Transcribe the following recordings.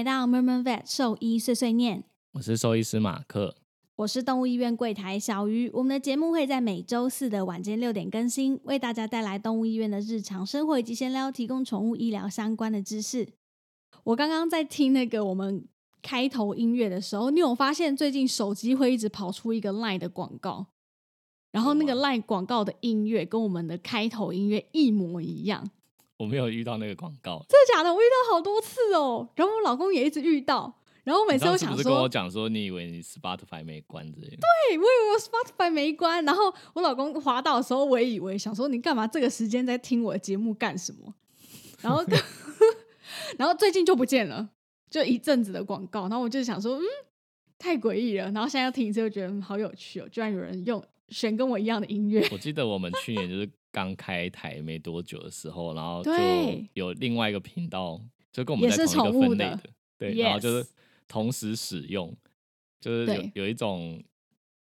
来到 Merman Vet 兽医碎碎念，我是兽医师马克。我是动物医院柜台小鱼。我们的节目会在每周四的晚间六点更新，为大家带来动物医院的日常生活以及闲聊，提供宠物医疗相关的知识。我刚刚在听那个我们开头音乐的时候，你有发现最近手机会一直跑出一个 LINE 的广告，然后那个有 LINE 广告的音乐跟我们的开头音乐一模一样。我没有遇到那个广告，真的假的？我遇到好多次哦，然后我老公也一直遇到，然后每次都想你上次不是跟我，讲说你以为你 Spotify 没关之类的？对我以为我 Spotify 没关，然后我老公滑到的时候，我也以为想说你干嘛这个时间在听我的节目干什么？然后 然后最近就不见了，就一阵子的广告，然后我就想说，嗯，太诡异了。然后现在要听一次，就觉得嗯好有趣哦，居然有人用选跟我一样的音乐。我记得我们去年就是刚开台没多久的时候，然后就有另外一个频道，就跟我们在同一个分类的，对然后就是同时使用，就是有有一种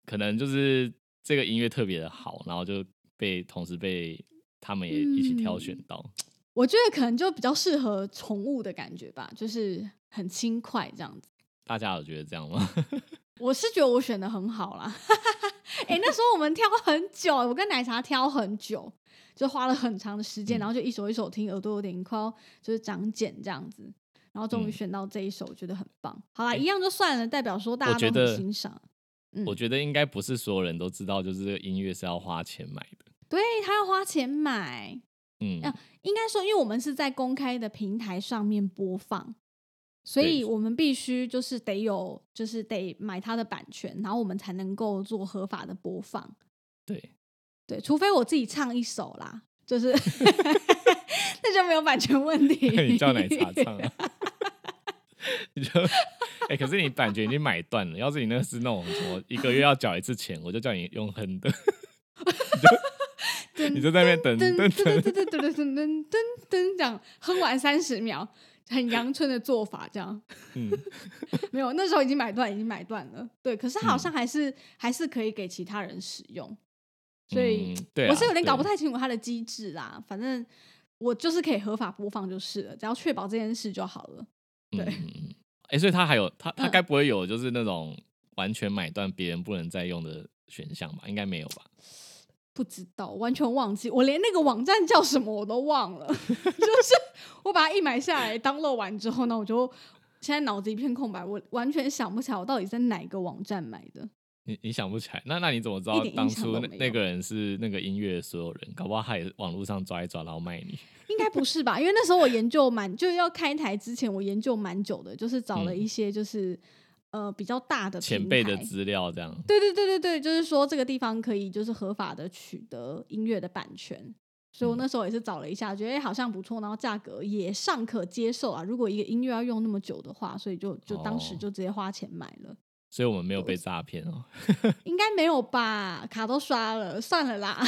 可能就是这个音乐特别的好，然后就被同时被他们也一起挑选嗯到。我觉得可能就比较适合宠物的感觉吧，就是很轻快这样子。大家有觉得这样吗？我是觉得我选的很好啦，哎、那时候我们挑很久，我跟奶茶挑很久，就花了很长的时间，嗯然后就一首一首听，耳朵有点快要就是长茧这样子，然后终于嗯选到这一首，我觉得很棒。好啦，一样就算了，代表说大家都很欣赏。嗯我觉得应该不是所有人都知道，就是这个音乐是要花钱买的。对他要花钱买，嗯，啊应该说，因为我们是在公开的平台上面播放，所以我们必须就是得有，就是得买它的版权，然后我们才能够做合法的播放。对，对，除非我自己唱一首啦，就是 那就没有版权问题。你叫奶茶唱啊，你就哎、可是你版权已经买断了。要是你那个是那种什么一个月要缴一次钱，我就叫你用哼的，噔你就在那边等等等等等等。噔噔噔噔噔噔这样哼完三十秒，很阳春的做法，这样嗯，没有，那时候已经买断，已经买断了。对，可是好嗯像还是、还是可以给其他人使用，所以、嗯对啊我是有点搞不太清楚它的机制啦。反正我就是可以合法播放就是了，只要确保这件事就好了。对哎、所以他还有他他嗯该不会有就是那种完全买断别人不能再用的选项吧？应该没有吧？不知道，完全忘记，我连那个网站叫什么我都忘了。就是我把它一买下来，download 完之后呢，我就现在脑子一片空白，我完全想不起来我到底在哪个网站买的。你你想不起来？那那你怎么知道当初那那个人是那个音乐的所有人？搞不好他也是网络上抓一抓，然后卖你。应该不是吧？因为那时候我研究蛮，就是要开台之前，我研究蛮久的，就是找了嗯一些就是、呃比较大的前辈的资料这样。对对对对对，就是说这个地方可以就是合法的取得音乐的版权，所以我嗯那时候也是找了一下，觉得、诶好像不错，然后价格也尚可接受啊。如果一个音乐要用那么久的话，所以就就当时哦就直接花钱买了。所以我们没有被诈骗哦。应该没有吧？卡都刷了，算了啦。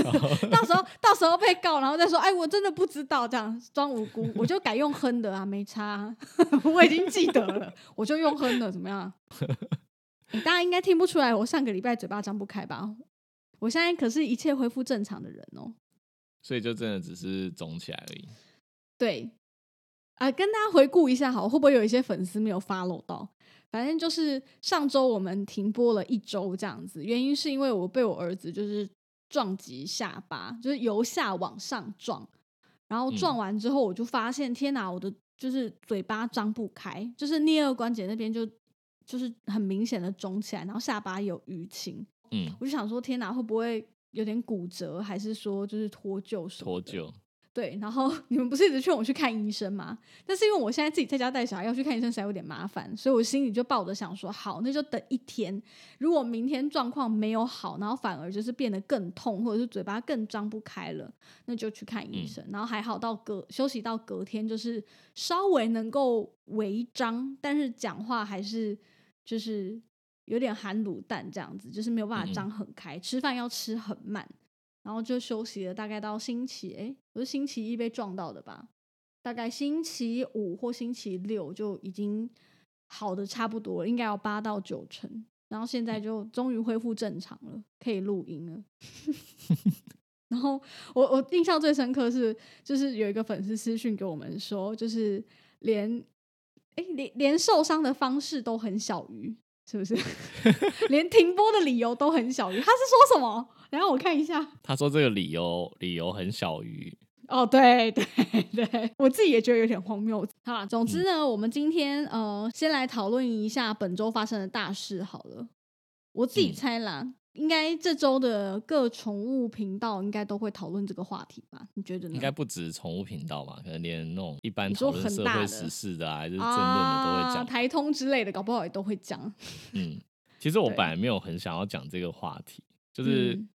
到时候到时候被告，然后再说，哎，我真的不知道，这样装无辜，我就改用哼的啊，没差，我已经记得了，我就用哼的，怎么样？你大家应该听不出来，我上个礼拜嘴巴张不开吧？我现在可是一切恢复正常的人哦。所以就真的只是肿起来而已。对，啊、跟大家回顾一下好，会不会有一些粉丝没有 follow 到？反正就是上周我们停播了一周这样子，原因是因为我被我儿子就是撞击下巴，就是由下往上撞，然后嗯撞完之后我就发现，天哪，我的就是嘴巴张不开，就是颞颌关节那边就就是很明显的肿起来，然后下巴有淤青，嗯，我就想说，天哪，会不会有点骨折，还是说就是脱臼什么的脱臼。对，然后 你们不是一直劝我去看医生吗？但是因为我现在自己在家带小孩，要去看医生实在有点麻烦，所以我心里就抱着想说，好，那就等一天。如果明天状况没有好，然后反而就是变得更痛，或者是嘴巴更张不开了，那就去看医生。然后还好到隔休息到隔天，就是稍微能够微张，但是讲话还是就是有点含卤蛋这样子，就是没有办法张很开，吃饭要吃很慢。然后就休息了，大概到星期哎，不是星期一被撞到的吧？大概星期五或星期六就已经好的差不多了，应该有八到九成。然后现在就终于恢复正常了，可以录音了。然后我我印象最深刻是，就是有一个粉丝私讯给我们说，就是连哎连连受伤的方式都很小鱼。是不是 连停播的理由都很小鱼？他是说什么？然后我看一下。他说这个理由理由很小鱼。哦，对 对对，我自己也觉得有点荒谬。好，总之呢，我们今天呃，先来讨论一下本周发生的大事好了。我自己猜啦。应该这周的各宠物频道应该都会讨论这个话题吧？你觉得呢？应该不止宠物频道吧？可能连那种一般讨论社会时事的啊，还是争论的都会讲。台通之类的，搞不好也都会讲。嗯，其实我本来没有很想要讲这个话题，就是嗯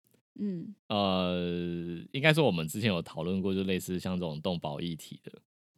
呃，应该说我们之前有讨论过，就类似像这种动保议题的，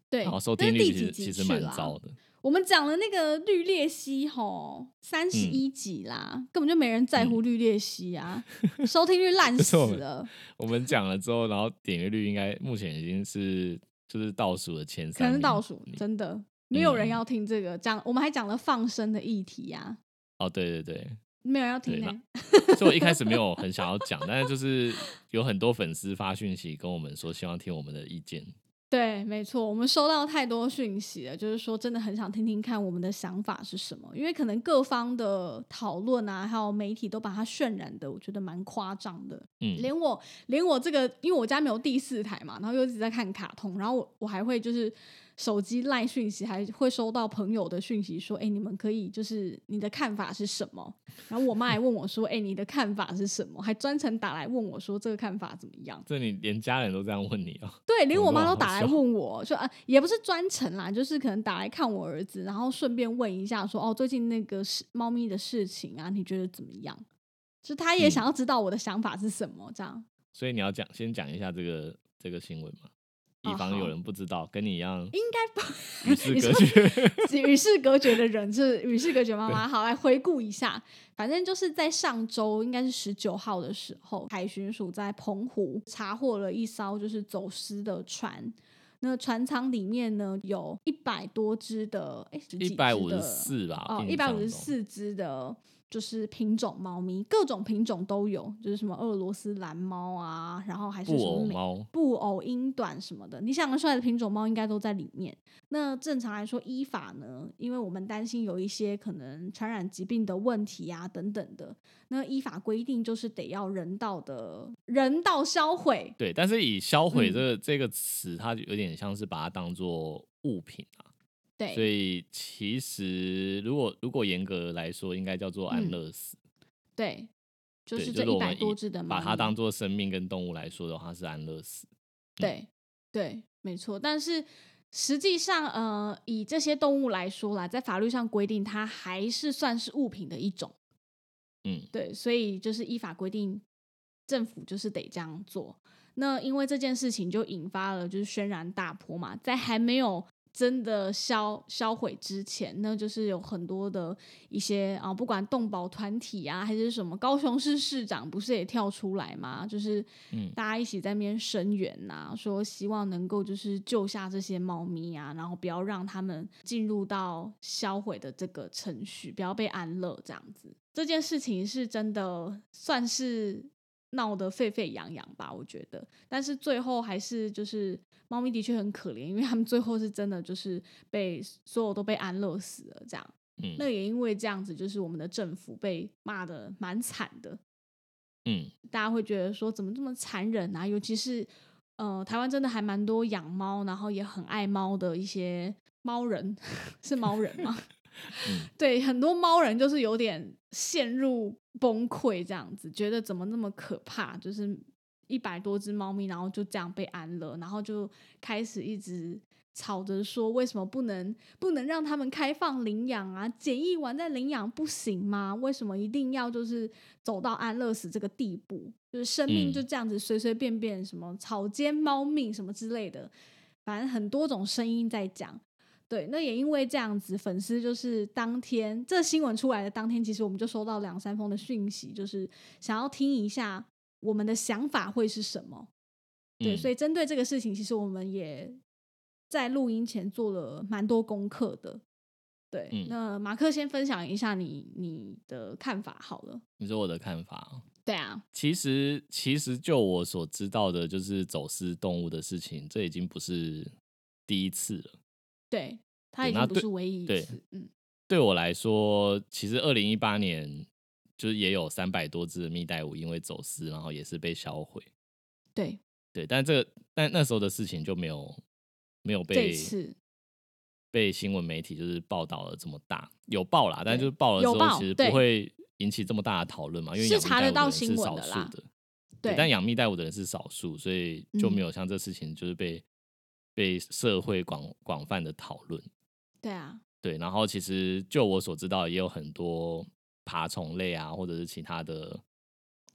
对，然后收听率其实其实蛮糟的。我们讲了那个绿鬣蜥吼，三十一集啦，根本就没人在乎绿鬣蜥啊，收听率烂 死了。我们讲了之后，然后点阅率应该目前已经是就是倒数的前三，可能倒数，真的没有人要听这个讲。我们还讲了放生的议题呀。哦，对对对，没有要听呢。所以我一开始没有很想要讲，但是就是有很多粉丝发讯息跟我们说，希望听我们的意见。对，没错，我们收到太多讯息了，就是说真的很想听听看我们的想法是什么，因为可能各方的讨论啊，还有媒体都把它渲染的，我觉得蛮夸张的。嗯，连我连我这个，因为我家没有第四台嘛，然后又一直在看卡通，然后我我还会就是。手机赖讯息还会收到朋友的讯息，说：“哎，你们可以就是你的看法是什么？”然后我妈还问我说：“哎，你的看法是什么？”还专程打来问我说：“这个看法怎么样？”这你连家人都这样问你哦？对，连我妈都打来问我说：“啊，也不是专程啦，就是可能打来看我儿子，然后顺便问一下说：‘哦，最近那个事猫咪的事情啊，你觉得怎么样？’就他也想要知道我的想法是什么，这样。所以你要讲，先讲一下这个这个新闻吗？以防有人不知道，跟你一样，应该不 与世隔绝、与世隔绝的人是与世隔绝妈妈。好，来回顾一下，反正就是在上周，应该是十九号的时候，海巡署在澎湖查获了一艘就是走私的船，那船舱里面呢有一百多只的，哎，一百五十四吧，哦，一百五十四只的。就是品种猫咪，各种品种都有，就是什么俄罗斯蓝猫啊，然后还是什么布偶布偶英短什么的，你想得出来的品种猫应该都在里面。那正常来说，依法呢，因为我们担心有一些可能传染疾病的问题啊等等的，那依法规定就是得要人道的人道销毁。对，但是以销毁这个这个词，它有点像是把它当做物品啊。所以其实，如果如果严格来说，应该叫做安乐死。对，就是这一百多只的，把它当做生命跟动物来说的话，是安乐死。对，对，没错。但是实际上，呃，以这些动物来说啦，在法律上规定，它还是算是物品的一种。嗯，对。所以就是依法规定，政府就是得这样做。那因为这件事情就引发了就是轩然大波嘛，在还没有。真的销销毁之前，那就是有很多的一些啊，不管动保团体啊，还是什么，高雄市市长不是也跳出来吗？就是大家一起在那边声援呐，说希望能够就是救下这些猫咪啊，然后不要让他们进入到销毁的这个程序，不要被安乐这样子。这件事情是真的算是闹得沸沸扬扬吧，我觉得，但是最后还是就是。猫咪的确很可怜，因为他们最后是真的就是被所有都被安乐死了，这样。嗯，那也因为这样子，就是我们的政府被骂的蛮惨的。嗯，大家会觉得说怎么这么残忍啊？尤其是呃，台湾真的还蛮多养猫，然后也很爱猫的一些猫人，是猫人吗？对，很多猫人就是有点陷入崩溃这样子，觉得怎么那么可怕，就是。一百多只猫咪，然后就这样被安乐，然后就开始一直吵着说，为什么不能不能让他们开放领养啊？检疫完再领养不行吗？为什么一定要就是走到安乐死这个地步？就是生命就这样子随随便便什么草菅猫命什么之类的，反正很多种声音在讲。对，那也因为这样子，粉丝就是当天这新闻出来的当天，其实我们就收到两三封的讯息，就是想要听一下我们的想法会是什么。对，所以针对这个事情，其实我们也在录音前做了蛮多功课的。对，那马克先分享一下你你的看法好了。你说我的看法？对啊，其实其实就我所知道的，就是走私动物的事情，这已经不是第一次了。对，他已经不是唯一一次。嗯，对我来说，其实二零一八年就是也有三百多只的蜜袋鼯因为走私，然后也是被销毁。对对，但这个但那时候的事情就没有没有被被新闻媒体就是报道了这么大，有报啦，但就是报了之后，其实不会引起这么大的讨论嘛，因为查得到新闻的啦。对，但养蜜袋鼯的人是少数，所以就没有像这事情就是被。被社会广广泛的讨论，对啊，对，然后其实就我所知道，也有很多爬虫类啊，或者是其他的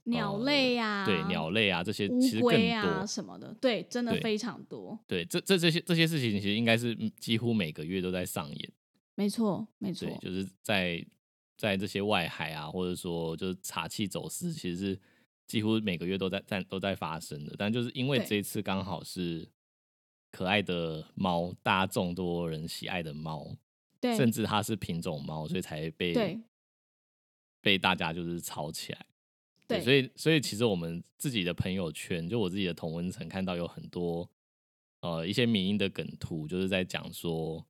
鸟类呀，对，鸟类啊这些其实更多什么的，对，真的非常多。对，这这这些这些事情，其实应该是几乎每个月都在上演。没错，没错，就是在在这些外海啊，或者说就是茶器走私，其实是几乎每个月都在在都在发生的。但就是因为这一次刚好是。可爱的猫，大家众多人喜爱的猫，对，甚至它是品种猫，所以才被被大家就是吵起来。对，所以所以其实我们自己的朋友圈，就我自己的同温层，看到有很多呃一些民音的梗图，就是在讲说，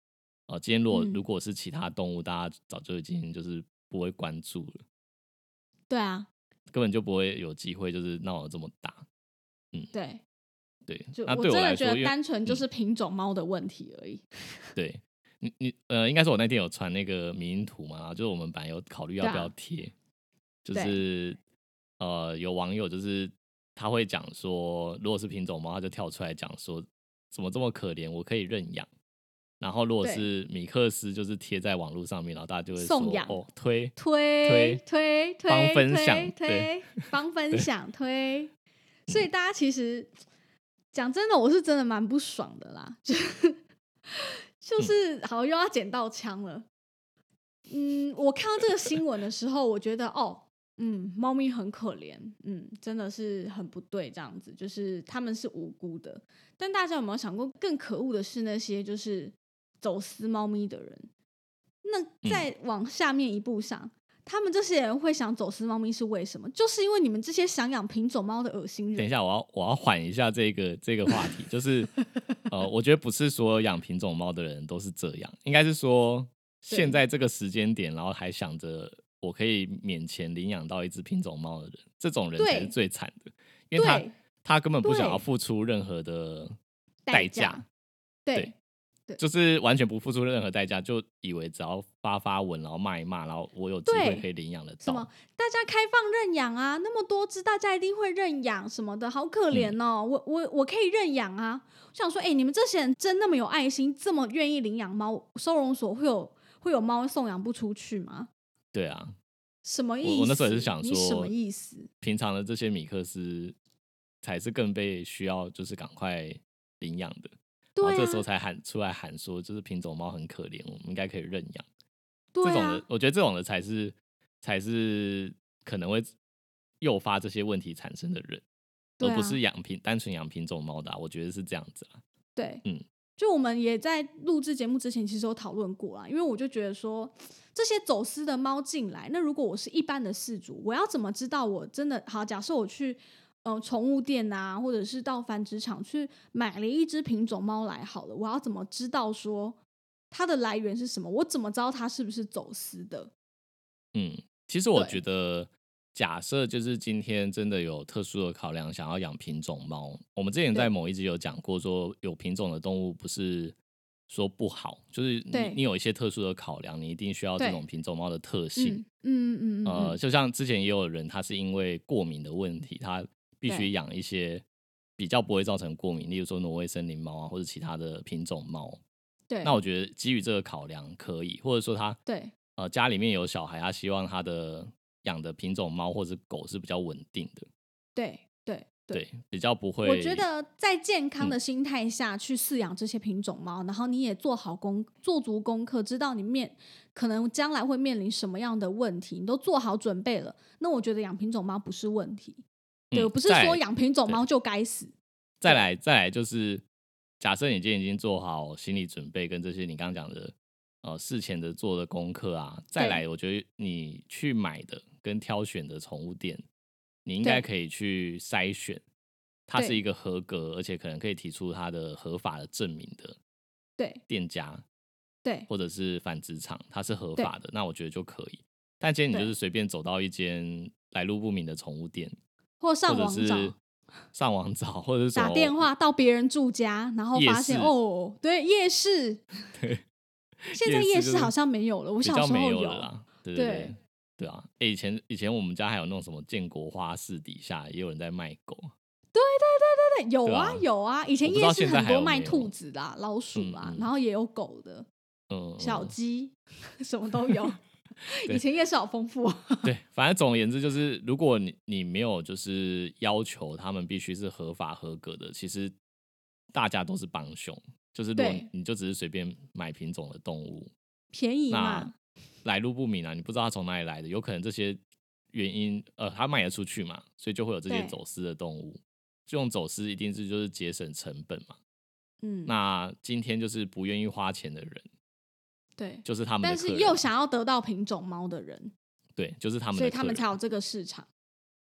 呃，今天如果如果是其他动物，大家早就已经就是不会关注了。对啊，根本就不会有机会，就是闹得这么大。嗯，对。对，就我真的觉得单纯就是品种猫的问题而已。对你，你呃，应该是我那天有传那个迷因图嘛，就是我们本来有考虑要不要贴，就是呃，有网友就是他会讲说，如果是品种猫，他就跳出来讲说，怎么这么可怜，我可以认养。然后如果是米克斯，就是贴在网络上面，然后大家就会送养哦，推推推推，帮分享，推帮分享，推。所以大家其实。讲真的，我是真的蛮不爽的啦，就就是好又要捡到枪了。嗯，我看到这个新闻的时候，我觉得哦，嗯，猫咪很可怜，嗯，真的是很不对，这样子就是他们是无辜的。但大家有没有想过，更可恶的是那些就是走私猫咪的人？那再往下面一步上。他们这些人会想走私猫咪是为什么？就是因为你们这些想养品种猫的恶心人。等一下，我要我要缓一下这个 这个话题，就是呃，我觉得不是所有养品种猫的人都是这样，应该是说现在这个时间点，然后还想着我可以免钱领养到一只品种猫的人，这种人才是最惨的，因为他他根本不想要付出任何的代价，对。就是完全不付出任何代价，就以为只要发发文，然后骂一骂，然后我有机会可以领养的。什么？大家开放认养啊？那么多只，大家一定会认养什么的？好可怜哦！我我我可以认养啊！我想说，哎，你们这些人真那么有爱心，这么愿意领养猫？收容所会有会有猫送养不出去吗？对啊。什么意思？我那时候也是想说，什么意思？平常的这些米克斯才是更被需要，就是赶快领养的。然后这时候才喊出来喊说，就是品种猫很可怜，我们应该可以认养。这种的，我觉得这种的才是才是可能会诱发这些问题产生的人，而不是养品单纯养品种猫的。我觉得是这样子啊。对，嗯，就我们也在录制节目之前，其实有讨论过啊。因为我就觉得说，这些走私的猫进来，那如果我是一般的饲主，我要怎么知道我真的好？假设我去。嗯，宠物店啊，或者是到繁殖场去买了一只品种猫来好了，我要怎么知道说它的来源是什么？我怎么知道它是不是走私的？嗯，其实我觉得，假设就是今天真的有特殊的考量，想要养品种猫，我们之前在某一集有讲过，说有品种的动物不是说不好，就是你你有一些特殊的考量，你一定需要这种品种猫的特性。嗯嗯嗯。呃，就像之前也有人，他是因为过敏的问题，他必须养一些比较不会造成过敏，例如说挪威森林猫啊，或者其他的品种猫。对，那我觉得基于这个考量可以，或者说他对呃家里面有小孩，他希望他的养的品种猫或者狗是比较稳定的，对对对。对，比较不会。我觉得在健康嗯的心态下去饲养这些品种猫，然后你也做好功做足功课，知道你面可能将来会面临什么样的问题，你都做好准备了。那我觉得养品种猫不是问题，对，嗯不是说养品种猫就该死。再来再来就是，假设你今天已经做好心理准备，跟这些你刚刚讲的呃事前的做的功课啊，再来，我觉得你去买的跟挑选的宠物店，你应该可以去筛选，它是一个合格，而且可能可以提出它的合法的证明的对。店家对。或者是繁殖场，它是合法的，那我觉得就可以。但今天你就是随便走到一间来路不明的宠物店，或上网找。上网找，或者是打电话到别人住家，然后夜发现哦，对夜市，对，现在夜市好像没有了。我小时候有了啦。对对对对对啊！诶以前以前我们家还有那种什么建国花市底下也有人在卖狗，对，对对啊啊有啊，以前夜市很多卖兔子啦、老鼠啦，嗯嗯然后也有狗的、嗯，小嗯鸡，什么都有。对以前夜市好丰富、啊，对，反正总而言之就是，如果你你没有就是要求他们必须是合法合格的，其实大家都是帮凶。就是如果对你就只是随便买品种的动物，便宜那嘛，来路不明啊，你不知道它从哪里来的，有可能这些原因呃，它卖得出去嘛，所以就会有这些走私的动物。这种走私一定是就是节省成本嘛。嗯，那今天就是不愿意花钱的人，对，就是他们的但是又想要得到品种猫的人，对，就是他们的，所以他们才有这个市场。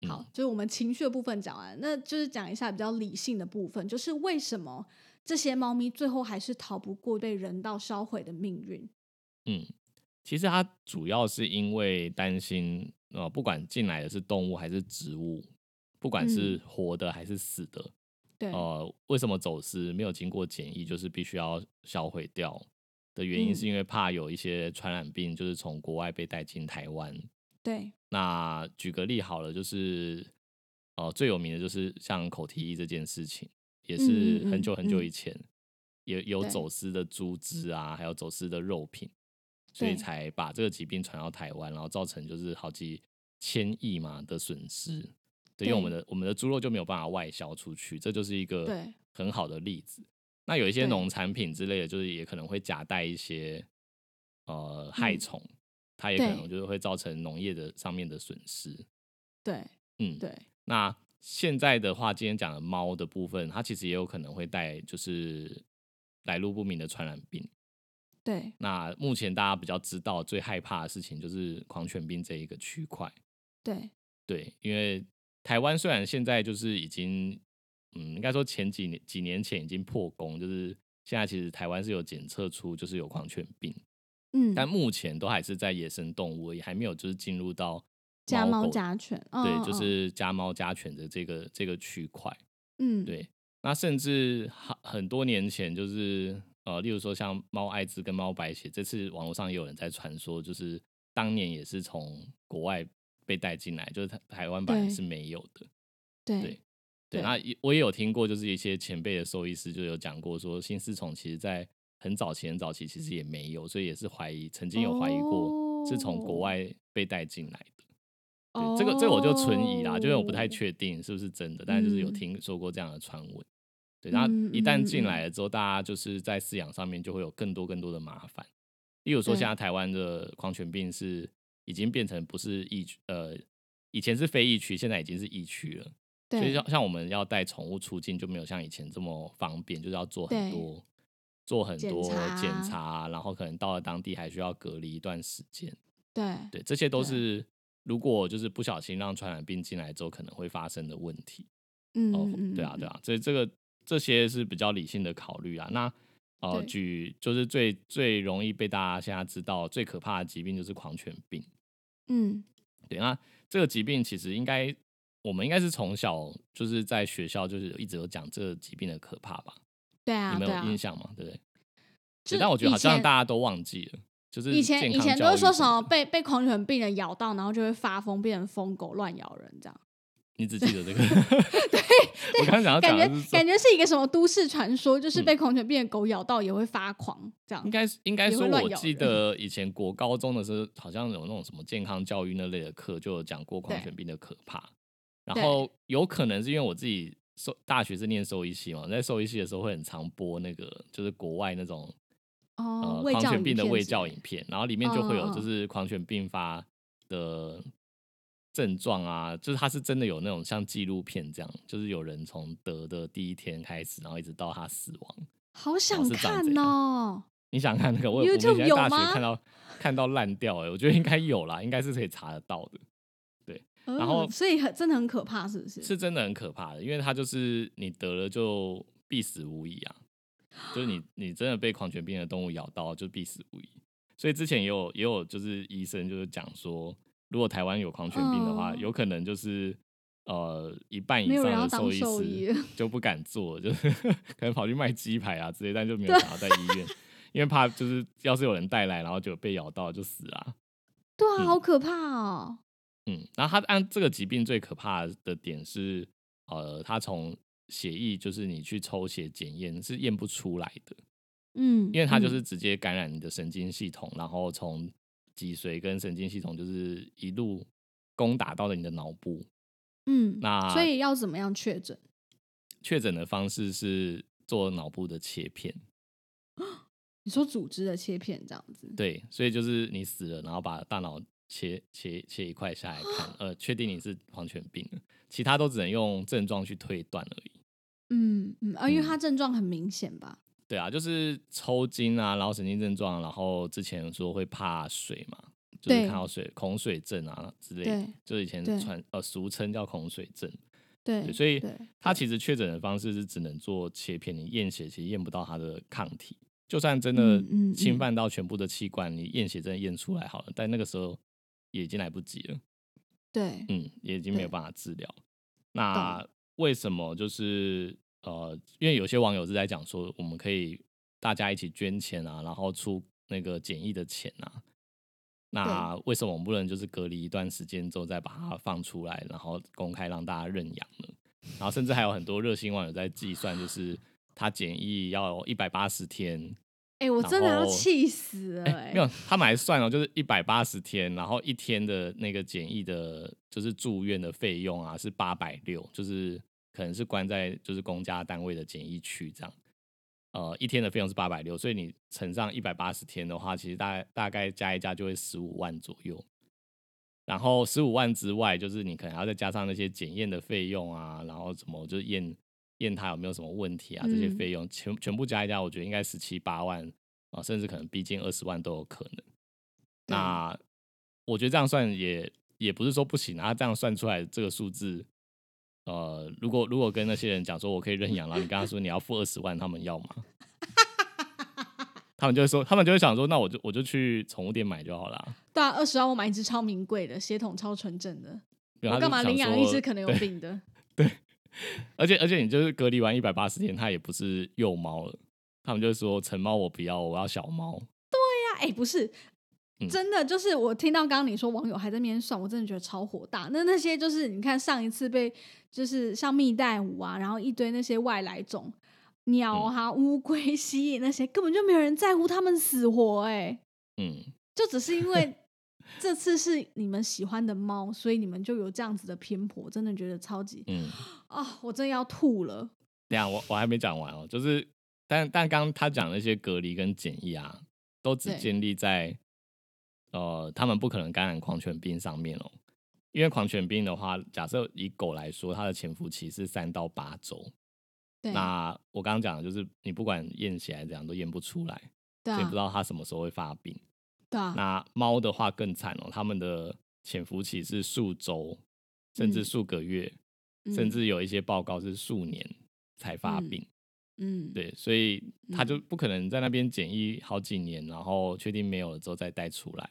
嗯好，就是我们情绪的部分讲完，那就是讲一下比较理性的部分，就是为什么这些猫咪最后还是逃不过被人道销毁的命运。嗯，其实它主要是因为担心，呃，不管进来的是动物还是植物，不管是嗯活的还是死的，对，呃，为什么走私没有经过检疫，就是必须要销毁掉的原因，嗯是因为怕有一些传染病就是从国外被带进台湾。对，那举个例好了，就是呃最有名的就是像口蹄疫这件事情，也是很久很久嗯以前也有走私的猪只啊，还有走私的肉品，所以才把这个疾病传到台湾，然后造成就是好几千亿嘛的损失。对，因为我们的我们的猪肉就没有办法外销出去，这就是一个很好的例子。那有一些农产品之类的，就是也可能会夹带一些呃害嗯虫，它也可能就是会造成农业的上面的损失。对，嗯，对，那现在的话，今天讲的猫的部分，它其实也有可能会带就是来路不明的传染病。对，那目前大家比较知道最害怕的事情就是狂犬病这一个区块。对，对，因为台湾虽然现在就是已经，嗯，应该说前几年几年前已经破功，就是现在其实台湾是有检测出就是有狂犬病，嗯，但目前都还是在野生动物也，还没有就是进入到家猫狗家犬，对，就是家猫家犬的这个这个区块。嗯，对，那甚至很很多年前，就是呃，例如说像猫艾滋跟猫白血，这次网络上也有人在传说，就是当年也是从国外被带进来，就是台台湾本来是没有的。对对对，那也我也有听过，就是一些前辈的兽医师就有讲过，说新丝虫其实在很早期很早期其实也没有，所以也是怀疑，曾经有怀疑过是从国哦外被带进来的。对，这个这个我就存疑啦，就因为我不太哦确定是不是真的，但是就是有嗯听说过这样的传闻。对，然后嗯一旦嗯嗯进来了之后，大家就是在饲养上面就会有更多更多的麻烦。例如说，对现在台湾的狂犬病是已经变成不是疫区，呃，以前是非疫区，现在已经是疫区了。所以像像我们要带宠物出境就没有像以前这么方便，就是要做很多做很多检查，然后可能到了当地还需要隔离一段时间。对对，这些都是如果就是不小心让传染病进来之后可能会发生的问题。嗯对啊，嗯对啊，所以这个这些是比较理性的考虑啊。那呃，举就是最最容易被大家现在知道最可怕的疾病就是狂犬病。嗯，对，那这个疾病其实应该我们应该是从小就是在学校就是一直有讲这个疾病的可怕吧？对啊，你们对啊，有印象吗？对不对？就对但我觉得好像大家都忘记了，就是以前以前都是说什么被被狂犬病人咬到，然后就会发疯，变成疯狗乱咬人这样。你只记得这个？对，我刚刚感觉感觉是一个什么都市传说，就是嗯被狂犬病的狗咬到也会发狂这样应。该是应该说，我记得以前国高中的时候，好像有那种什么健康教育那类的课，就有讲过狂犬病的可怕。然后有可能是因为我自己兽大学是念兽医系嘛，在兽医系的时候会很常播那个就是国外那种哦，呃狂犬病的影片之喂教影片，然后里面就会有就是狂犬病发的症状啊，就是它是真的有那种像纪录片这样，就是有人从得的第一天开始，然后一直到他死亡。好想看哦。你想看那个？我我们以前在大学看到看到烂掉哎、我觉得应该有啦，应该是可以查得到的。然后嗯所以很真的很可怕，是不是？是真的很可怕的，因为它就是你得了就必死无疑啊，就是你 你真的被狂犬病的动物咬到就必死无疑。所以之前也有也有就是医生就是讲说，如果台湾有狂犬病的话，嗯有可能就是呃一半以上的兽医兽医师 就不敢做，就是可能跑去卖鸡排啊之类，但就没有想要在医院，因为怕就是要是有人带来，然后就被咬到就死啊。对啊，嗯好可怕哦。嗯，然后它按这个疾病最可怕的点是，呃，他从血液就是你去抽血检验是验不出来的，嗯，因为它就嗯是直接感染你的神经系统，然后从脊髓跟神经系统就是一路攻打到了你的脑部。嗯，那所以要怎么样确诊？确诊的方式是做脑部的切片，你说组织的切片这样子？对，所以就是你死了，然后把大脑切切切一块下来看，呃，确定你是狂犬病了，其他都只能用症状去推断而已。嗯嗯啊，因为嗯它症状很明显吧？对啊，就是抽筋啊，然后神经症状，然后之前说会怕水嘛，就是看到水恐水症啊之类的，就是以前对传呃俗称叫恐水症。对，对，所以对它其实确诊的方式是只能做切片，你验血其实验不到他的抗体，就算真的侵犯到全部的器官，你验血真的验出来好了，但那个时候也已经来不及了。对，嗯，也已经没有对办法治疗。那为什么就是呃，因为有些网友是在讲说，我们可以大家一起捐钱啊，然后出那个检疫的钱啊。那为什么我们不能就是隔离一段时间之后再把它放出来，然后公开让大家认养呢？然后甚至还有很多热心网友在计算，就是他检疫要一百八十天，哎，我真的要气死了！哎、哎没，有，他们还算哦，就是一百八十天，然后一天的那个检疫的，就是住院的费用啊，是八百六，就是可能是关在就是公家单位的检疫区这样。呃，一天的费用是八百六，所以你乘上一百八十天的话，其实大概大概加一加就会十五万左右。然后十五万之外，就是你可能还要再加上那些检验的费用啊，然后怎么就是验验它有没有什么问题啊，这些嗯费用全全部加一加，我觉得应该十七八万啊，甚至可能逼近二十万都有可能。那我觉得这样算也也不是说不行啊，这样算出来这个数字，呃，如果如果跟那些人讲说我可以认养，然后你跟他说你要付二十万，他们要吗？他们就会说，他们就会想说，那我就我就去宠物店买就好了。对啊，二十万我买一只超名贵的血统超纯正的，我干嘛领养一只可能有病的？而且而且你就是隔离完一百八十天，它也不是幼猫了，他们就会说成猫我不要，我要小猫。对啊，哎，不是嗯。真的就是我听到刚刚你说网友还在那边算，我真的觉得超火大。那那些就是你看上一次被就是像蜜袋鼯啊，然后一堆那些外来种鸟啊、乌龟、蜥蜴那些，根本就没有人在乎他们死活、哎，嗯，就只是因为这次是你们喜欢的猫，所以你们就有这样子的偏颇，真的觉得超级嗯，啊、我真的要吐了。等一下我我还没讲完哦，就是但但刚刚他讲那些隔离跟检疫啊，都只建立在呃他们不可能感染狂犬病上面哦，因为狂犬病的话，假设以狗来说，它的潜伏期是三到八周。对，那我刚刚讲的就是你不管验起来怎样都验不出来，对啊不知，道它什么时候会发病。对啊，那猫的话更惨哦，它们的潜伏期是数周，甚至嗯。数个月，嗯。甚至有一些报告是数年才发嗯病。嗯，对，所以它就嗯。不可能在那边检疫好几年，然后确定没有了之后再带出来，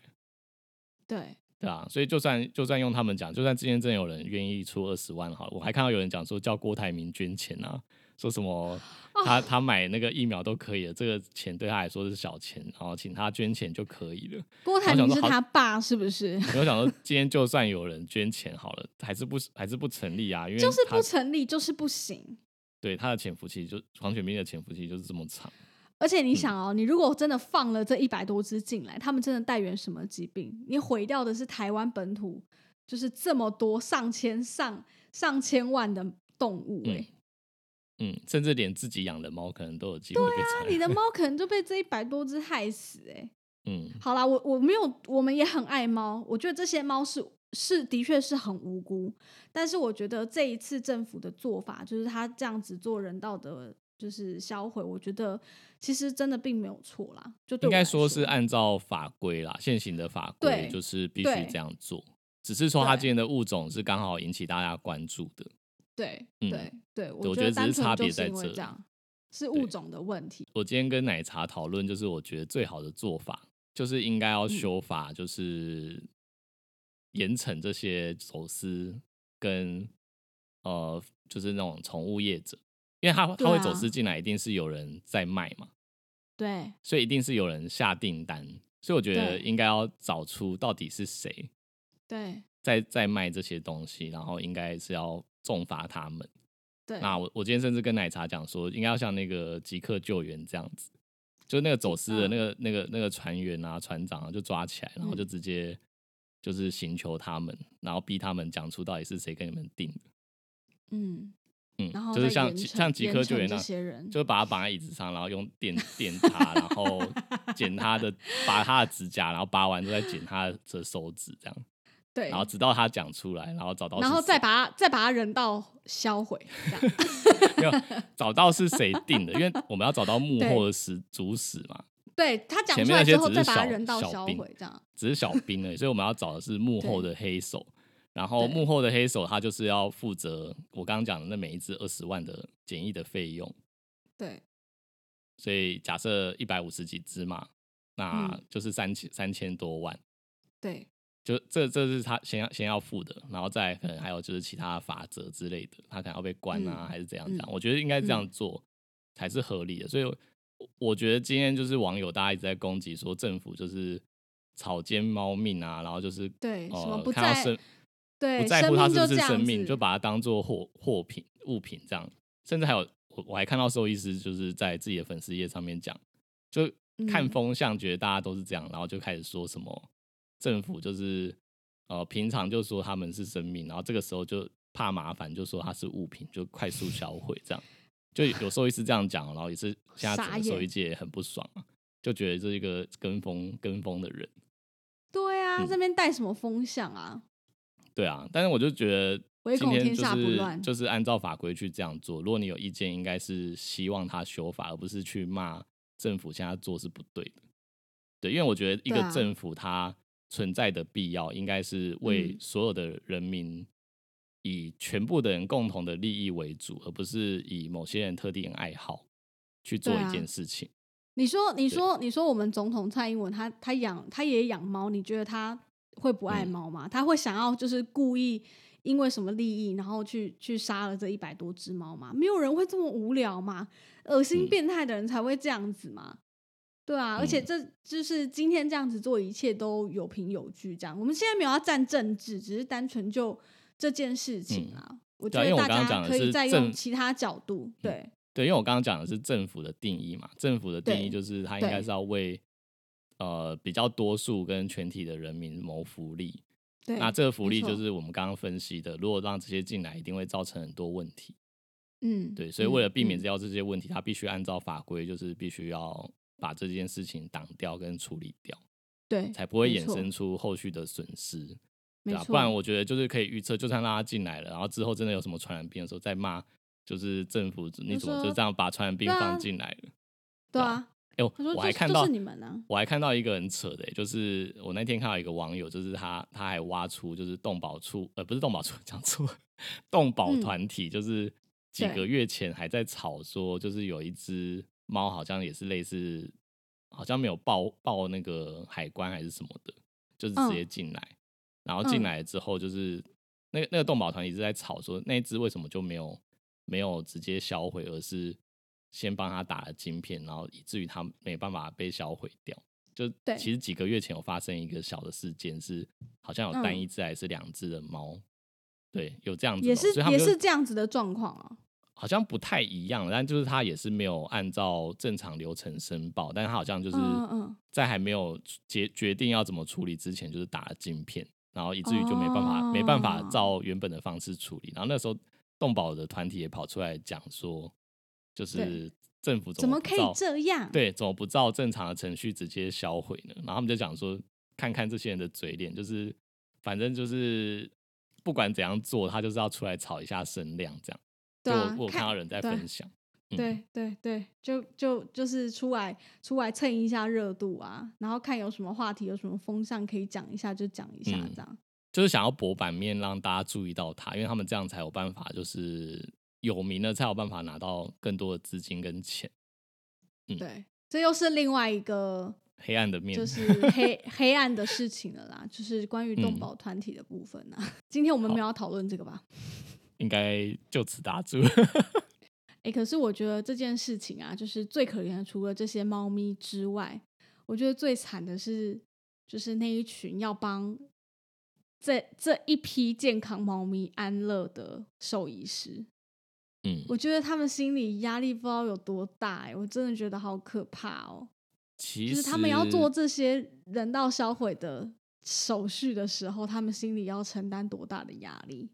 对，对啊，所以就算就算用他们讲，就算之前真的有人愿意出二十万好了，我还看到有人讲说叫郭台铭捐钱啊，说什么哦他他买那个疫苗都可以了，这个钱对他来说是小钱，然后请他捐钱就可以了。郭台铭是他爸是不是？我想说，今天就算有人捐钱好了，还是不还是不成立啊？因为就是不成立，就是不行。对他的潜伏期，就黄雪冰的潜伏期就是这么长。而且你想哦，你如果真的放了这一百多只进来，他们真的带源什么疾病？你毁掉的是台湾本土，就是这么多上千上上千万的动物哎，嗯，甚至连自己养的猫可能都有机会被啊，你的猫 可能就被这一百多只害死哎。嗯，好啦，我我没有，我们也很爱猫，我觉得这些猫是是的确是很无辜，但是我觉得这一次政府的做法，就是他这样子做人道的。就是销毁，我觉得其实真的并没有错啦，就应该说是按照法规啦，现行的法规就是必须这样做。只是说它今天的物种是刚好引起大家关注的。对，对，对，我觉得只是差别在这，是物种的问题。我今天跟奶茶讨论，就是我觉得最好的做法就是应该要修法，就是严惩这些走私跟呃，就是那种宠物业者。因为他他会走私进来，一定是有人在卖嘛，对，所以一定是有人下订单，所以我觉得应该要找出到底是谁，对，在在卖这些东西，然后应该是要重罚他们。对，那我我今天甚至跟奶茶讲说，应该要像那个即刻救援这样子，就那个走私的那个那个那个船员啊、船长啊，就抓起来，然后就直接就是刑求他们，然后逼他们讲出到底是谁跟你们订的，嗯。嗯，就是像像极客救援那些人，就把他绑在椅子上，然后用电电他，然后剪他的，拔他的指甲，然后拔完之后再剪他的手指，这样。对。然后直到他讲出来，然后找到，然后再把他再把他人道销毁，这样。没有找到是谁定的，因为我们要找到幕后的始主使嘛。对他讲出来之后再把人道销毁，这样。只是小兵而已，所以我们要找的是幕后的黑手。然后幕后的黑手，他就是要负责我刚刚讲的那每一只二十万的简易的费用。对，所以假设一百五十几只嘛，那就是三千三千多万。对，就这这是他先要先要付的，然后再可能还有就是其他法则之类的，他可能要被关啊，还是怎样怎样？我觉得应该这样做才是合理的。所以我觉得今天就是网友大家一直在攻击说政府就是草菅猫命啊，然后就是对什么不在。对，不在乎它是不是生命，就把它当做货货品物品这样。甚至还有我我还看到兽医师就是在自己的粉丝页上面讲，就看风向，觉得大家都是这样，然后就开始说什么政府就是呃平常就说他们是生命，然后这个时候就怕麻烦，就说它是物品，就快速销毁这样。就有兽医是这样讲，然后也是 现在整个兽医界很不爽啊，就觉得这一个跟风跟风的人。对啊，这边带什么风向啊？对啊，但是我就觉得今天就是就是按照法规去这样做。如果你有意见，应该是希望他修法，而不是去骂政府现在做是不对的。对，因为我觉得一个政府它存在的必要，应该是为所有的人民以全部的人共同的利益为主，而不是以某些人特定爱好去做一件事情。你说，你说，你说，我们总统蔡英文他他养他也养猫，你觉得他？会不爱猫吗？他会想要就是故意因为什么利益，然后去去杀了这一百多只猫吗？没有人会这么无聊吗？恶心变态的人才会这样子吗？对啊，而且这就是今天这样子做，一切都有凭有据。这样，我们现在没有要站政治，只是单纯就这件事情啊。我觉得大家可以再用其他角度，对对，因为我刚刚讲的是政府的定义嘛，政府的定义就是它应该是要为。呃，比较多数跟全体的人民谋福利，对那这个福利就是我们刚刚分析的。如果让这些进来，一定会造成很多问题。嗯，对，所以为了避免掉这些问题，他必须按照法规，就是必须要把这件事情挡掉跟处理掉，对，才不会衍生出后续的损失，对啊，不然我觉得就是可以预测，就算让他进来了，然后之后真的有什么传染病的时候，再骂，就是政府你怎么就这样把传染病放进来了？对啊。哎，我还看到，你们呢？我还看到一个很扯的，就是我那天看到一个网友，就是他他还挖出，就是动保处，呃，不是动保处，讲错，动保团体，就是几个月前还在吵说，就是有一只猫，好像也是类似，好像没有报报那个海关还是什么的，就是直接进来，然后进来之后，就是那个那个动保团一直在吵说，那只为什么就没有没有直接销毁，而是。先帮他打了晶片，然后以至于他没办法被销毁掉。就对其实几个月前有发生一个小的事件，是好像有单一只还是两只的猫，对，有这样子也是也是这样子的状况啊。好像不太一样，但就是他也是没有按照正常流程申报，但是他好像就是在还没有决决定要怎么处理之前，就是打了晶片，然后以至于就没办法、没办法哦照原本的方式处理。然后那时候动保的团体也跑出来讲说，就是政府怎么可以这样？对，怎么不照正常的程序直接销毁呢？然后他们就讲说，看看这些人的嘴脸，就是反正就是不管怎样做，他就是要出来炒一下声量，这样。就对啊我看看到人在分享，嗯对对对，就就就是出来出来蹭一下热度啊，然后看有什么话题、有什么风向可以讲一下就讲一下嗯这样。就是想要博版面，让大家注意到他，因为他们这样才有办法，就是有名了才有办法拿到更多的资金跟钱。嗯对，这又是另外一个黑暗的面，就是 黑黑暗的事情了啦，就是关于动嗯保团体的部分啊。今天我们没有要讨论这个吧？应该就此打住。哎、可是我觉得这件事情啊，就是最可怜的，除了这些猫咪之外，我觉得最惨的是，就是那一群要帮这这一批健康猫咪安乐的兽医师。嗯，我觉得他们心里压力不知道有多大、欸，我真的觉得好可怕哦、其实就是他们要做这些人道销毁的手续的时候，他们心里要承担多大的压力？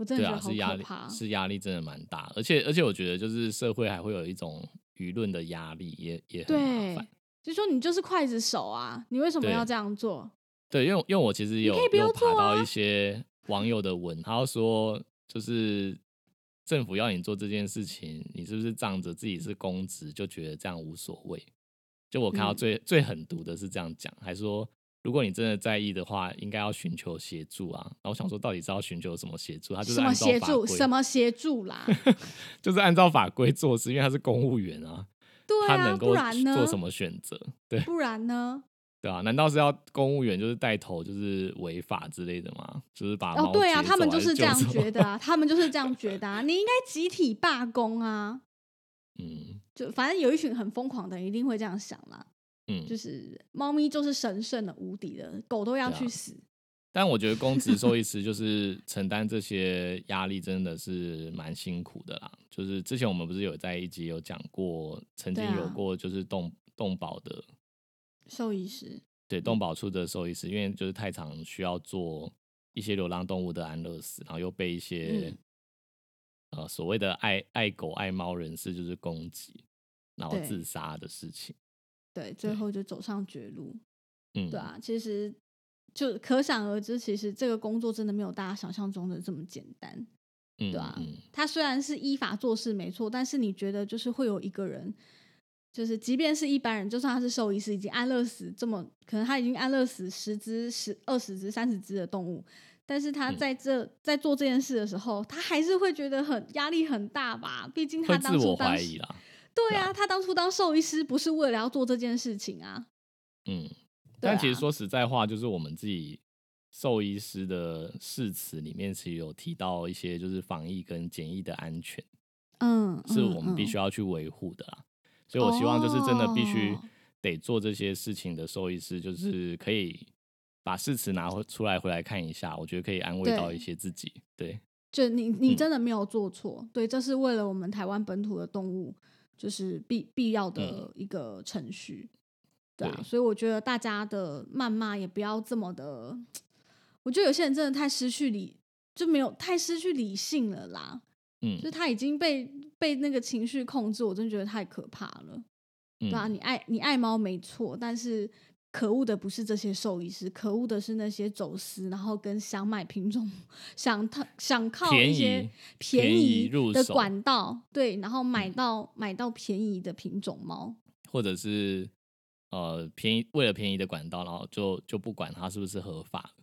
我真的对啊，觉得好是压力可怕。是压力真的蛮大，而且而且我觉得就是社会还会有一种舆论的压力，也也很烦。，就说你就是刽子手啊，你为什么要这样做？对，因为因为我其实有有爬到一些网友的文，他就说就是政府要你做这件事情，你是不是仗着自己是公职就觉得这样无所谓？就我看到嗯最、最狠毒的是这样讲，还说如果你真的在意的话，应该要寻求协助啊。然后我想说，到底是要寻求什么协助？他就是什么协助？规，什么协助啦？就是按照法规做事，因为他是公务员啊，对啊，他能够？做什么选择？对不然呢？对啊，难道是要公务员就是带头就是违法之类的吗？就是把哦，对啊，他们就是这样觉得啊，他们就是这样觉得啊，你应该集体罢工啊。嗯就反正有一群很疯狂的人一定会这样想啦，嗯，就是猫咪就是神圣的、无敌的，狗都要去死。但我觉得公职兽医师就是承担这些压力，真的是蛮辛苦的啦。就是之前我们不是有在一集有讲过，曾经有过就是动动保的，兽医师，对动保处的兽医师，因为就是太常需要做一些流浪动物的安乐死，然后又被一些、呃所谓的爱爱狗爱猫人士就是攻击，然后自杀的事情。对，最后就走上绝路。嗯，对啊，其实就可想而知，其实这个工作真的没有大家想象中的这么简单。嗯，对啊嗯，他虽然是依法做事没错，但是你觉得就是会有一个人，就是即便是一般人，就算他是兽医师，已经安乐死这么，可能他已经安乐死十只、十二十只、三十只的动物，但是他嗯在这、在做这件事的时候，他还是会觉得很压力很大吧？毕竟他会自我当初当怀疑啦。对啊，他当初当兽医师不是为了要做这件事情啊。嗯，但其实说实在话，就是我们自己兽医师的誓词里面，其实有提到一些就是防疫跟检疫的安全，嗯，是嗯我们必须嗯要去维护的啦。所以我希望就是真的必须哦得做这些事情的兽医师，就是可以把誓词拿回出来回来看一下，我觉得可以安慰到一些自己。对，就你你嗯真的没有做错，对，这是为了我们台湾本土的动物，就是必必要的一个程序，对啊，所以我觉得大家的谩骂也不要这么的，我觉得有些人真的太失去理，就没有太失去理性了啦，嗯。就是他已经被被那个情绪控制，我真的觉得太可怕了，对啊，嗯，你爱你爱猫没错，但是。可恶的不是这些兽医师，可恶的是那些走私，然后跟想买品种、想他想靠一些便便宜宜的管道，对，然后买嗯。到、买到便宜的品种猫，或者是呃便宜为了便宜的管道，然后就就不管它是不是合法的，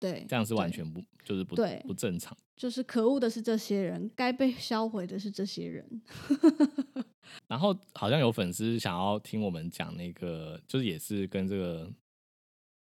对，这样是完全不就是不对不正常。就是可恶的是这些人，该被销毁的是这些人。然后好像有粉丝想要听我们讲那个，就是也是跟这个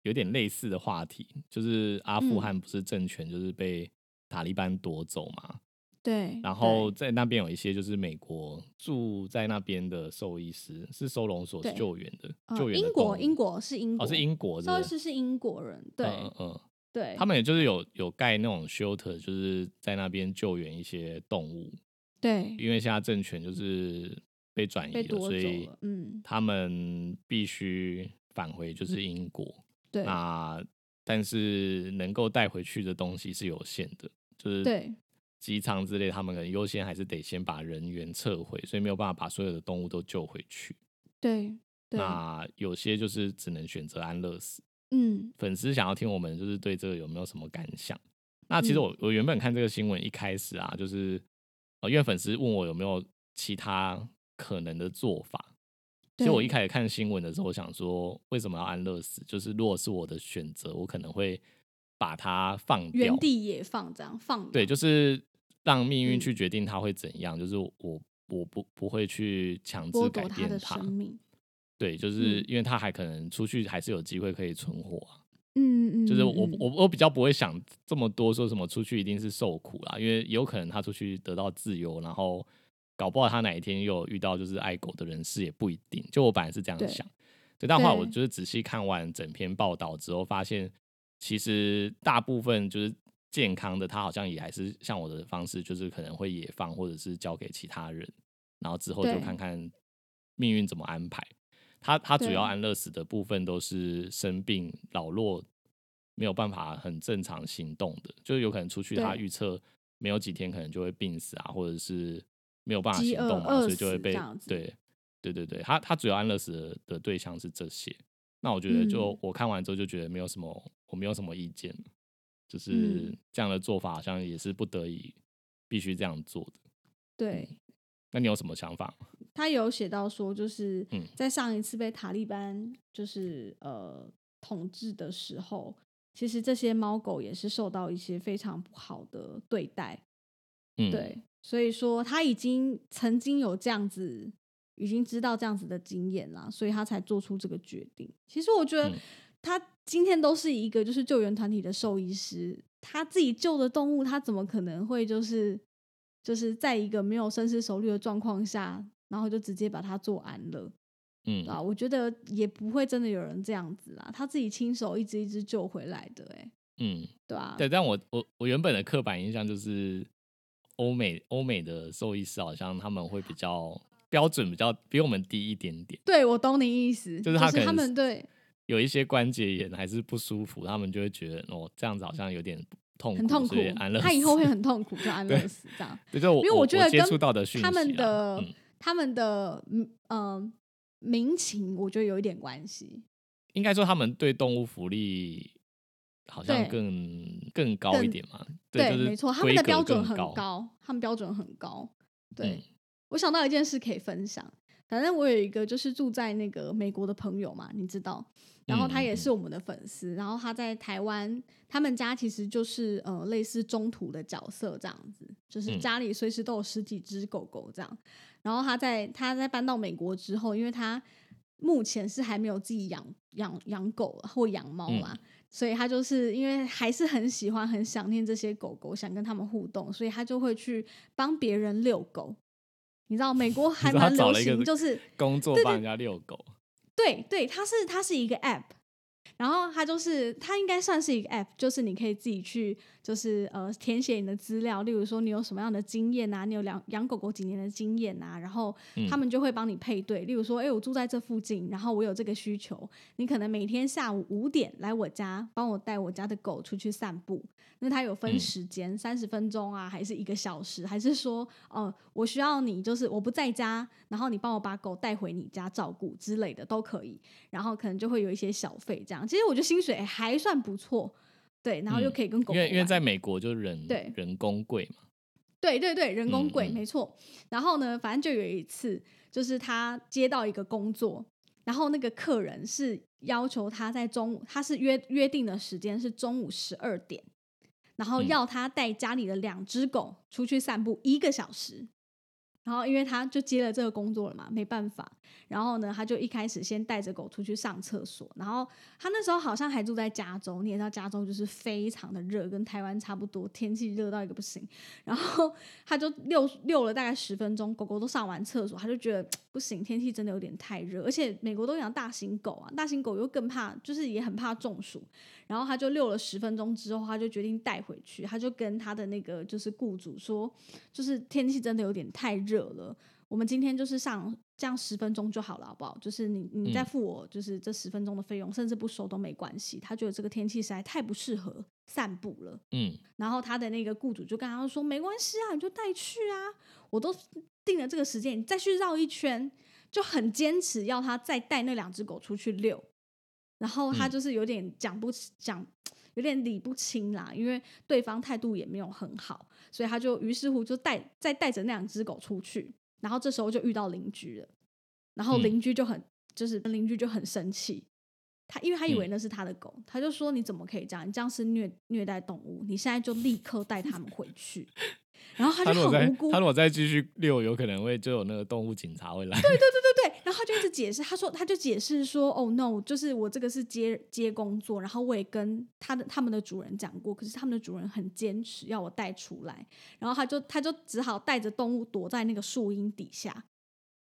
有点类似的话题，就是阿富嗯汗不是政权就是被塔利班夺走嘛？对，然后在那边有一些就是美国住在那边的兽医师，是收容所救援的，呃救援的英国英国是英国，哦是英国兽医的，师是英国人，对、嗯嗯嗯，对，他们也就是有有盖那种 shelter，就是在那边救援一些动物，对因为现在政权就是被转移了，所以，嗯，他们必须返回就是英国。对那但是能够带回去的东西是有限的，就是对机场之类，他们可能优先还是得先把人员撤回，所以没有办法把所有的动物都救回去。对对，那有些就是只能选择安乐死。嗯粉丝想要听我们就是对这个有没有什么感想？那其实嗯我我原本看这个新闻一开始啊，就是呃，因为粉丝问我有没有其他可能的做法。所以我一对开始看新闻的时候，我想说为什么要安乐死？就是如果是我的选择，我可能会把它放掉原，地也放这样放，对，就是让命运嗯去决定它会怎样。就是我我不不会去强制剥改变他的生命，对，就是嗯因为他还可能出去还是有机会可以存活啊。嗯嗯，就是我我我比较不会想这么多，说什么出去一定是受苦啦，因为有可能他出去得到自由，然后搞不好他哪一天又有遇到就是爱狗的人士也不一定。就我本来是这样对想，对，但后来我就是仔细看完整篇报道之后，发现其实大部分就是健康的，他好像也还是像我的方式，就是可能会野放或者是交给其他人，然后之后就看看命运怎么安排。他他主要安乐死的部分都是生病老弱，没有办法很正常行动的，就是有可能出去他预测没有几天可能就会病死啊，或者是没有办法行动嘛，所以就会被对对对对，他他主要安乐死的的对象是这些。那我觉得就、嗯我看完之后就觉得没有什么，我没有什么意见，就是嗯这样的做法好像也是不得已必须这样做的。对。那你有什么想法？他有写到说，就是嗯在上一次被塔利班就是呃统治的时候，其实这些猫狗也是受到一些非常不好的对待。嗯，对，所以说他已经曾经有这样子，已经知道这样子的经验啦，所以他才做出这个决定。其实我觉得嗯他今天都是一个就是救援团体的兽医师，他自己救的动物，他怎么可能会就是就是在一个没有深思熟虑的状况下，然后就直接把它做安乐？嗯啊，我觉得也不会真的有人这样子啦，他自己亲手一只一只救回来的、欸，嗯，对吧、对，但我我我原本的刻板印象就是欧美欧美的兽医师好像他们会比较标准比较比我们低一点点，对我懂你意思，就是他们对有一些关节炎还是不舒服，他们就会觉得哦这样子好像有点痛苦，很痛苦以安乐，他以后会很痛苦，就安 乐死这样。对，就我因为我觉得跟接触到的他们的、嗯他们的嗯呃民情，我觉得有一点关系。应该说他们对动物福利好像更更高一更点嘛，对，就是没错，他们的标准很高，他们标准很高。对，嗯我想到一件事可以分享。反正我有一个就是住在那个美国的朋友嘛，你知道，然后他嗯也是我们的粉丝，然后他在台湾，他们家其实就是呃类似中途的角色这样子，就是嗯家里随时都有十几只狗狗这样。然后他在他在搬到美国之后，因为他目前是还没有自己养养养狗或养猫嘛，所以他就是因为还是很喜欢、很想念这些狗狗，想跟他们互动，所以他就会去帮别人遛狗。你知道美国 还蛮流行，就是工作帮人家遛狗，对对，它是它是一个 app，然后它就是它应该算是一个 app，就是你可以自己去就是呃填写你的资料，例如说你有什么样的经验啊，你有养养狗狗几年的经验啊，然后他嗯们就会帮你配对，例如说，哎，我住在这附近，然后我有这个需求，你可能每天下午五点来我家，帮我带我家的狗出去散步。那它有分嗯时间，三十分钟啊，还是一个小时，还是说，呃，我需要你就是我不在家，然后你帮我把狗带回你家照顾之类的都可以，然后可能就会有一些小费这样。其实我觉得薪水还算不错，对，然后又嗯可以跟狗狗因为因为在美国就人对人工贵嘛，对对对，人工嗯贵、嗯没错。然后呢，反正就有一次，就是他接到一个工作，然后那个客人是要求他在中午，他是约约定的时间是中午十二点，然后嗯要他带家里的两只狗出去散步一个小时。然后因为他就接了这个工作了嘛，没办法。然后呢，他就一开始先带着狗出去上厕所。然后他那时候好像还住在加州，你也知道加州就是非常的热，跟台湾差不多，天气热到一个不行。然后他就遛遛了大概十分钟，狗狗都上完厕所，他就觉得不行，天气真的有点太热。而且美国都养大型狗啊，大型狗又更怕，就是也很怕中暑。然后他就遛了十分钟之后，他就决定带回去。他就跟他的那个就是雇主说，就是天气真的有点太热了。我们今天就是上这样十分钟就好了，好不好？就是你你再付我就是这十分钟的费用，甚至不收都没关系。他觉得这个天气实在太不适合散步了。嗯，然后他的那个雇主就跟他说：“没关系啊，你就带去啊，我都定了这个时间，你再去绕一圈。”就很坚持要他再带那两只狗出去遛。然后他就是有点讲不讲，有点理不清啦，因为对方态度也没有很好，所以他就于是乎就带再带着那两只狗出去。然后这时候就遇到邻居了，然后邻居就很就是邻居就很生气，他因为他以为那是他的狗，他就说你怎么可以这样？你这样是虐虐待动物，你现在就立刻带他们回去。然后他就很无辜，他如果再继续遛，有可能会就有那个动物警察会来。对对对对对，然后他就一直解释，他说他就解释说，哦 no，就是我这个是接接工作，然后我也跟他的他们的主人讲过，可是他们的主人很坚持要我带出来，然后他就他就只好带着动物躲在那个树荫底下，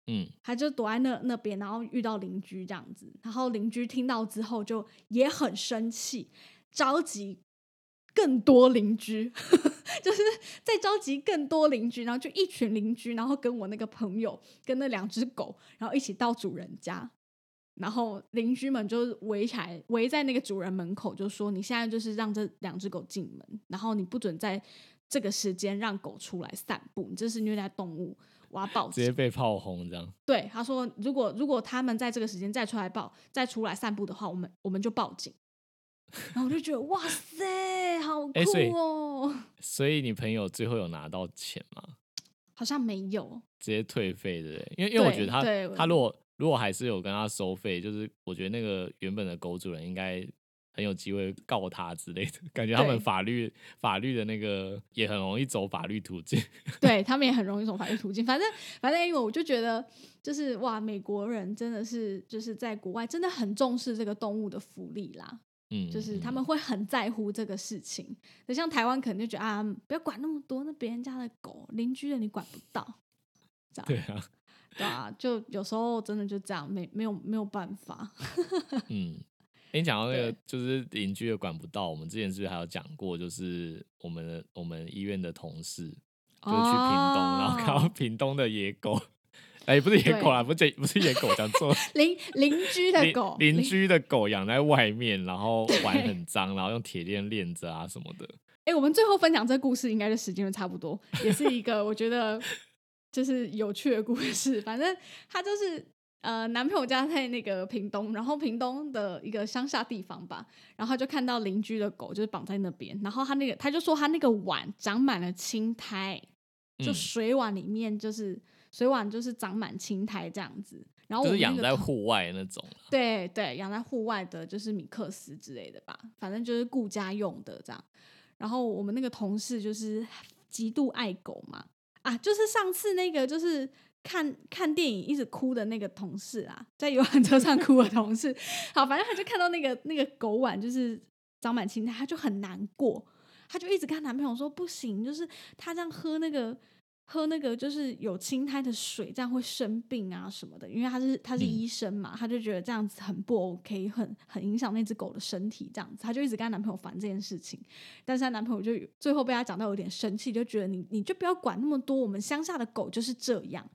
嗯，他就躲在那那边，然后遇到邻居这样子，然后邻居听到之后就也很生气，着急。更多邻居，就是在召集更多邻居，然后就一群邻居，然后跟我那个朋友，跟那两只狗，然后一起到主人家，然后邻居们就围起来，围在那个主人门口，就说：“你现在就是让这两只狗进门，然后你不准在这个时间让狗出来散步，你这是虐待动物，我要报警。”直接被炮轰这样。对，他说：“如果如果他们在这个时间再出来报，再出来散步的话，我们我们就报警。”然后我就觉得哇塞，好酷哦！所以你朋友最后有拿到钱吗？好像没有，直接退费的。因为因为我觉得他他如果如果还是有跟他收费，就是我觉得那个原本的狗主人应该很有机会告他之类的。感觉他们法律法律的那个也很容易走法律途径。对他们也很容易走法律途径。反正反正因为我就觉得就是哇，美国人真的是就是在国外真的很重视这个动物的福利啦。嗯，就是他们会很在乎这个事情。那像台湾可能就觉得啊，不要管那么多，那别人家的狗、邻居的你管不到，这样对啊，对啊，就有时候真的就这样，没没有没有办法。嗯，你讲到那个就是邻居的管不到，我们之前是不是还有讲过？就是我们我们医院的同事就是去屏东，然后看到屏东的野狗。哎，不是野狗啦，不是不是野狗，讲错。邻邻居的狗，邻居的狗养在外面，然后碗很脏，然后用铁链链着啊什么的。哎，我们最后分享这故事，应该的时间就差不多，也是一个我觉得就是有趣的故事。反正他就是呃，男朋友家在那个屏东，然后屏东的一个乡下地方吧，然后就看到邻居的狗就是绑在那边，然后他那个他就说他那个碗长满了青苔，就水碗里面就是。水碗就是长满青苔这样子，然后就是养在户外那种。对对，养在户外的就是米克斯之类的吧，反正就是顾家用的这样。然后我们那个同事就是极度爱狗嘛，啊，就是上次那个就是看看电影一直哭的那个同事啊，在游览车上哭的同事。好，反正他就看到那个那个狗碗就是长满青苔，他就很难过，他就一直跟他男朋友说不行，就是他这样喝那个。喝那个就是有青苔的水，这样会生病啊什么的。因为他是他是医生嘛，他就觉得这样子很不 OK，很很影响那只狗的身体。这样子，他就一直跟他男朋友烦这件事情。但是她男朋友就最后被他讲到有点生气，就觉得你你就不要管那么多，我们乡下的狗就是这样，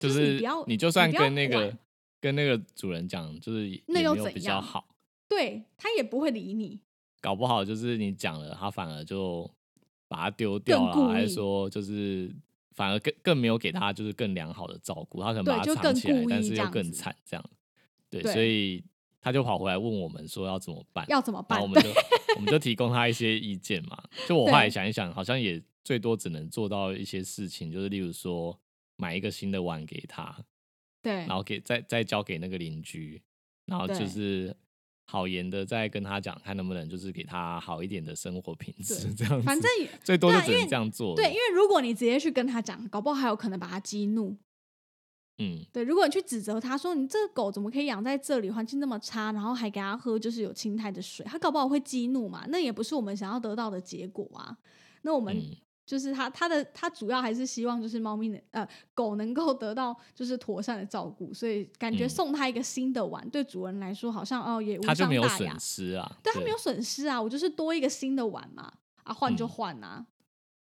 就是你不要，你就算跟那个跟那个主人讲，就是那又怎样？好，对他也不会理你。搞不好就是你讲了，他反而就。把它丢掉了，还是说就是反而更更没有给他就是更良好的照顾，他可能把它藏起来，但是又更惨这样。对，所以他就跑回来问我们说要怎么办？要怎么办？我们就 我们就提供他一些意见嘛。就我后来想一想，好像也最多只能做到一些事情，就是例如说买一个新的碗给他，对，然后给再再交给那个邻居，然后就是好言的再跟他讲，看能不能就是给他好一点的生活品质，这样子。反正也最多就只能这样做。对，因为如果你直接去跟他讲，搞不好还有可能把他激怒。嗯，对，如果你去指责他说你这个狗怎么可以养在这里，环境那么差，然后还给他喝就是有青苔的水，他搞不好会激怒嘛，那也不是我们想要得到的结果啊。那我们嗯就是他他的他主要还是希望就是猫咪能呃狗能够得到就是妥善的照顾，所以感觉嗯送它一个新的碗，对主人来说好像哦也无他就没有伤大雅损，失啊。对他没有损失啊，我就是多一个新的碗嘛，啊换就嗯换啊，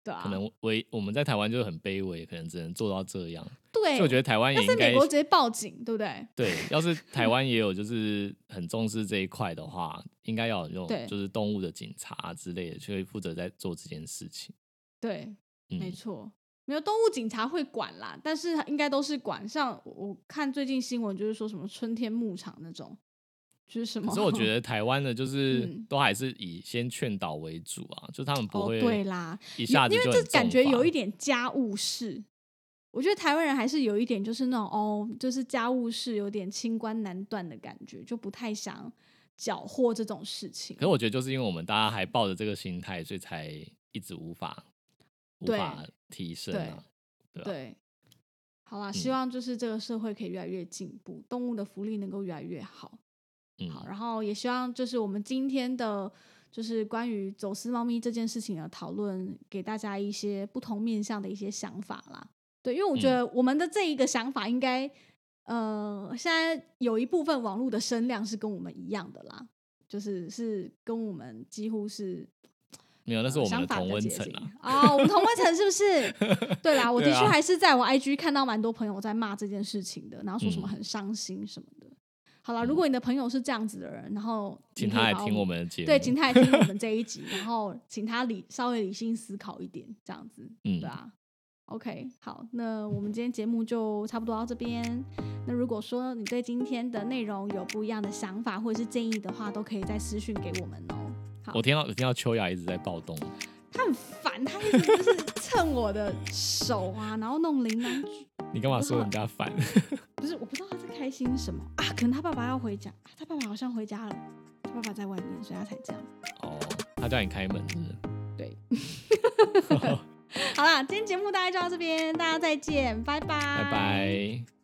对啊，可能为我们在台湾就很卑微，可能只能做到这样。对，所以我觉得台湾也要是应该美国直接报警，对不对？对，要是台 湾也有就是很重视这一块的话，应该要有那对种就是动物的警察之类的，去负责在做这件事情。对，没嗯，错，没有动物警察会管啦，但是应该都是管。像我我看最近新闻，就是说什么春天牧场那种，就是什么。可是我觉得台湾的就 是嗯都还是以先劝导为主啊，就他们不哦，会对啦，一下子因为这感觉有一点家务事。我觉得台湾人还是有一点，就是那种哦，就是家务事有点清官难断的感觉，就不太想缴获这种事情可。是我觉得就是因为我们大家还抱着这个心态，所以才一直无法无法提升啊。对吧对，好啦，希嗯望就是这个社会可以越来越进步，动物的福利能够越来越好。嗯，好，然后也希望就是我们今天的，就是关于走私猫咪这件事情的讨论，给大家一些不同面向的一些想法啦。对，因为我觉嗯得我们的这一个想法应该，呃，现在有一部分网络的声量是跟我们一样的啦，就是是跟我们几乎是没有，那是我们的同温层啊。哦，我们同温层是不是？对啦，我的确还是在我 IG 看到蛮多朋友在骂这件事情的，然后说什么嗯很伤心什么的。好了，如果你的朋友是这样子的人，然后你请他来听我们的节目。对，请他来听我们这一集，然后请他理稍微理性思考一点，这样子，嗯对啊。OK，好，那我们今天节目就差不多到这边。那如果说你对今天的内容有不一样的想法或者是建议的话，都可以再私讯给我们哦。好我听到我听到秋雅一直在暴动，他很烦，他一直就是蹭我的手啊，然后弄铃铛菊。你干嘛说人家烦？不是，我不知道他在开心什么啊？可能他爸爸要回家，啊他爸爸好像回家了，他爸爸在外面，所以他才这样。哦，他叫你开门是不是？对，好啦，今天节目大概就到这边，大家再见，拜拜，拜拜。